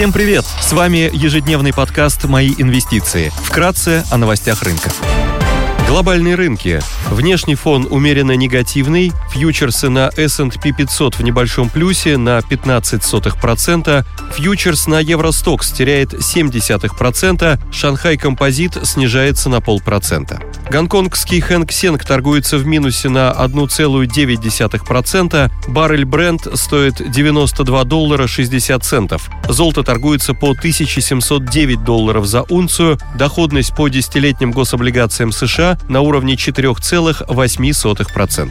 Всем привет! С вами ежедневный подкаст «Мои инвестиции». Вкратце о новостях рынка. Глобальные рынки. Внешний фон умеренно негативный. Фьючерсы на S&P 500 в небольшом плюсе на 0,15%. Фьючерс на Евростокс теряет 0,7%. Шанхай Композит снижается на полпроцента. Гонконгский Хэнк Сенг торгуется в минусе на 1,9%. Баррель Бренд стоит 92 доллара 60 центов. Золото торгуется по 1709 долларов за унцию. Доходность по десятилетним гособлигациям США на уровне 4,8%.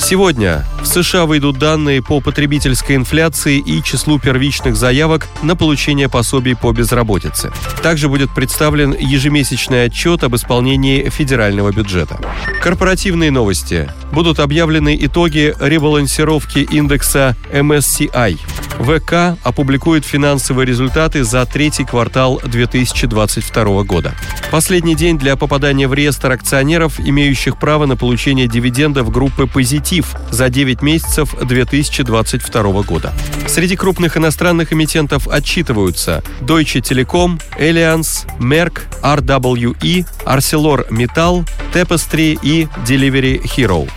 Сегодня в США выйдут данные по потребительской инфляции и числу первичных заявок на получение пособий по безработице. Также будет представлен ежемесячный отчет об исполнении федерального бюджета. Корпоративные новости. Будут объявлены итоги ребалансировки индекса MSCI. ВК опубликует финансовые результаты за третий квартал 2022 года. Последний день для попадания в реестр акционеров, имеющих право на получение дивидендов группы «Позитив» за 9 месяцев 2022 года. Среди крупных иностранных эмитентов отчитываются Deutsche Telekom, Allianz, Merck, RWE, ArcelorMittal, Tapestry и Delivery Hero.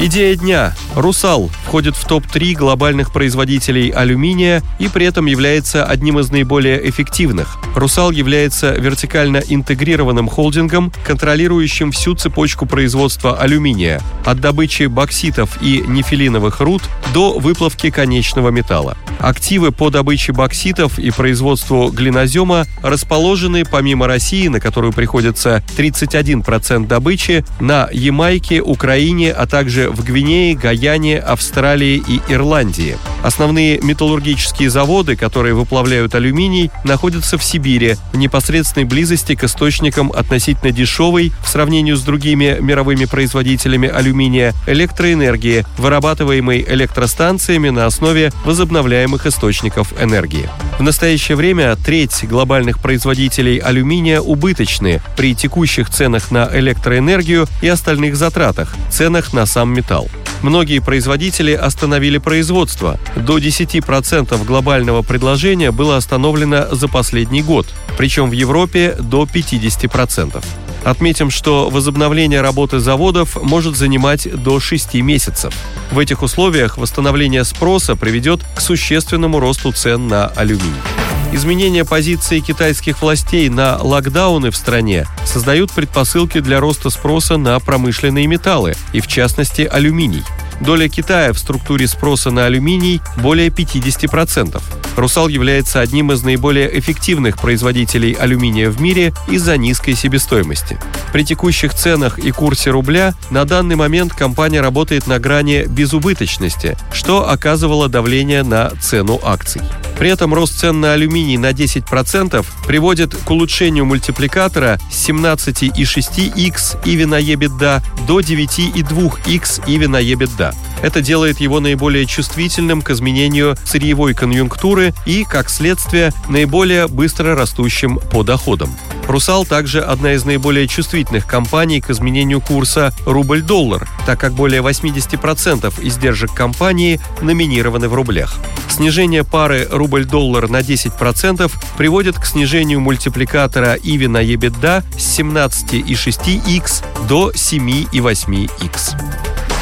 Идея дня. «Русал» входит в топ-3 глобальных производителей алюминия и при этом является одним из наиболее эффективных. «Русал» является вертикально интегрированным холдингом, контролирующим всю цепочку производства алюминия, от добычи бокситов и нефилиновых руд до выплавки конечного металла. Активы по добыче бокситов и производству глинозема расположены, помимо России, на которую приходится 31% добычи, на Ямайке, Украине, а также в Гвинее, Гаяне, Австралии и Ирландии. Основные металлургические заводы, которые выплавляют алюминий, находятся в Сибири, в непосредственной близости к источникам относительно дешевой, в сравнении с другими мировыми производителями алюминия, электроэнергии, вырабатываемой электростанциями на основе возобновляемых источников энергии. В настоящее время треть глобальных производителей алюминия убыточны при текущих ценах на электроэнергию и остальных затратах, ценах на сам металл. Многие производители остановили производство. До 10% глобального предложения было остановлено за последний год, причем в Европе до 50%. Отметим, что возобновление работы заводов может занимать до 6 месяцев. В этих условиях восстановление спроса приведет к существенному росту цен на алюминий. Изменение позиции китайских властей на локдауны в стране создают предпосылки для роста спроса на промышленные металлы, и в частности алюминий. Доля Китая в структуре спроса на алюминий более 50%. «Русал» является одним из наиболее эффективных производителей алюминия в мире из-за низкой себестоимости. При текущих ценах и курсе рубля на данный момент компания работает на грани безубыточности, что оказывало давление на цену акций. При этом рост цен на алюминий на 10% приводит к улучшению мультипликатора с 17,6x EV на EBITDA до 9,2x EV на EBITDA. Это делает его наиболее чувствительным к изменению сырьевой конъюнктуры и, как следствие, наиболее быстро растущим по доходам. «Русал» также одна из наиболее чувствительных компаний к изменению курса рубль-доллар, так как более 80% издержек компании номинированы в рублях. Снижение пары рубль-доллар на 10% приводит к снижению мультипликатора EV на EBITDA с 17,6x до 7,8x.